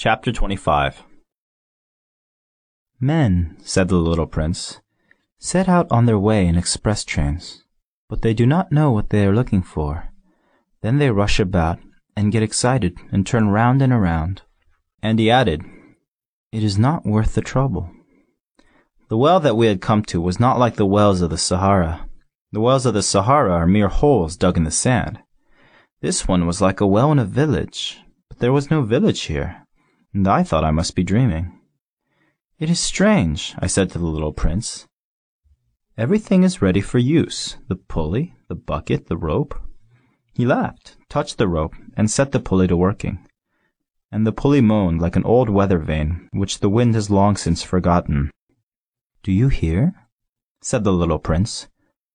Chapter 25 Men, said the little prince, set out on their way in express trains, but they do not know what they are looking for. Then they rush about and get excited and turn round and around. And he added, It is not worth the trouble. The well that we had come to was not like the wells of the Sahara. The wells of the Sahara are mere holes dug in the sand. This one was like a well in a village, but there was no village here, and I thought I must be dreaming. It is strange, I said to the little prince. Everything is ready for use the pulley, the bucket, the rope. He laughed, touched the rope, and set the pulley to working. And the pulley moaned like an old weather vane, which the wind has long since forgotten. Do you hear? said the little prince.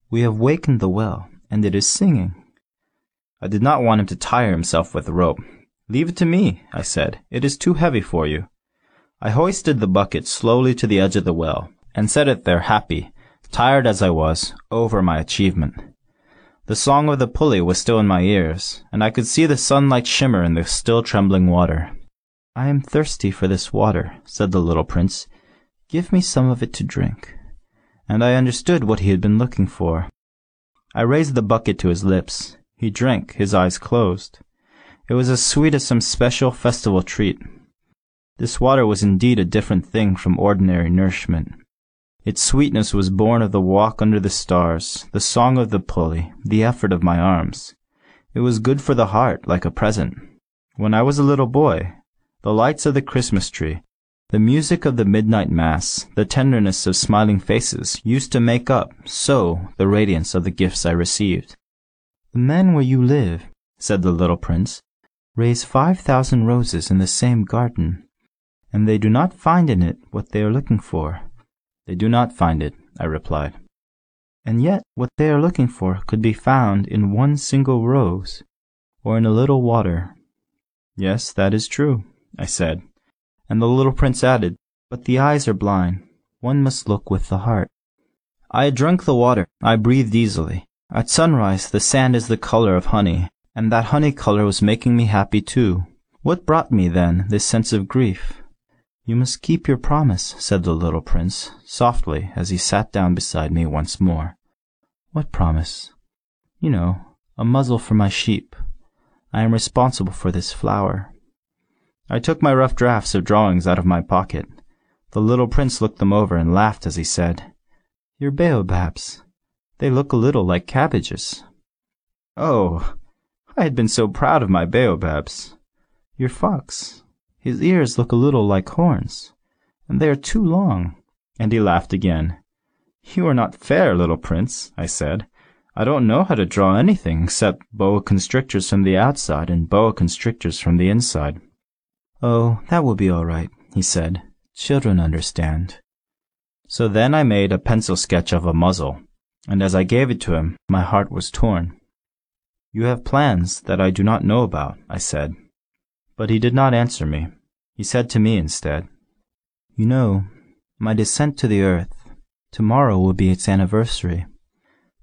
We have wakened the well, and it is singing. I did not want him to tire himself with the rope. Leave it to me, I said. It is too heavy for you. I hoisted the bucket slowly to the edge of the well, and set it there happy, tired as I was, over my achievement. The song of the pulley was still in my ears, and I could see the sunlight shimmer in the still trembling water. I am thirsty for this water, said the little prince. Give me some of it to drink. And I understood what he had been looking for. I raised the bucket to his lips. He drank, his eyes closed. It was as sweet as some special festival treat. This water was indeed a different thing from ordinary nourishment. Its sweetness was born of the walk under the stars, the song of the pulley, the effort of my arms. It was good for the heart, like a present. When I was a little boy, the lights of the Christmas tree, the music of the midnight mass, the tenderness of smiling faces used to make up, so, the radiance of the gifts I received. The men where you live, said the little prince, raise five thousand roses in the same garden, and they do not find in it what they are looking for. They do not find it, I replied. And yet what they are looking for could be found in one single rose, or in a little water. Yes, that is true, I said. And the little prince added, But the eyes are blind. One must look with the heart. I had drunk the water. I breathed easily. At sunrise the sand is the color of honey, and that honey color was making me happy too. What brought me, then, this sense of grief? You must keep your promise, said the little prince, softly, as he sat down beside me once more. What promise? You know, a muzzle for my sheep. I am responsible for this flower. I took my rough drafts of drawings out of my pocket. The little prince looked them over and laughed as he said, Your baobabs. They look a little like cabbages. Oh, I had been so proud of my baobabs. Your fox. His ears look a little like horns, and they are too long. And he laughed again. You are not fair, little prince, I said. I don't know how to draw anything except boa constrictors from the outside and boa constrictors from the inside. Oh, that will be all right, he said. Children understand. So then I made a pencil sketch of a muzzle and as I gave it to him, my heart was torn. You have plans that I do not know about, I said. But he did not answer me. He said to me instead, You know, my descent to the earth, tomorrow will be its anniversary.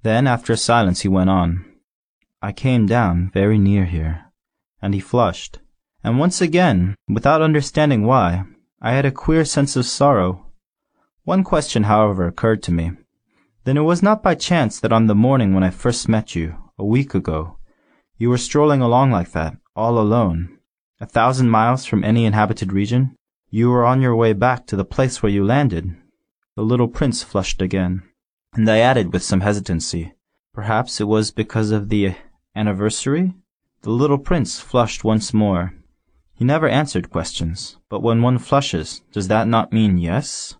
Then, after a silence, he went on, I came down very near here. And he flushed. And once again, without understanding why, I had a queer sense of sorrow. One question, however, occurred to me. Then it was not by chance that on the morning when I first met you, a week ago, you were strolling along like that, all alone, a thousand miles from any inhabited region? You were on your way back to the place where you landed. The little prince flushed again, and I added with some hesitancy, Perhaps it was because of the anniversary? The little prince flushed once more. He never answered questions, but when one flushes, does that not mean yes?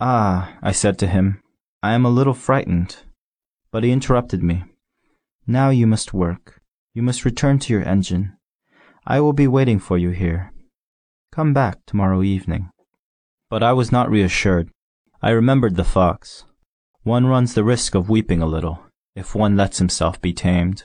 Ah, I said to him, I am a little frightened. But he interrupted me. Now you must work. You must return to your engine. I will be waiting for you here. Come back tomorrow evening. But I was not reassured. I remembered the fox. One runs the risk of weeping a little, if one lets himself be tamed.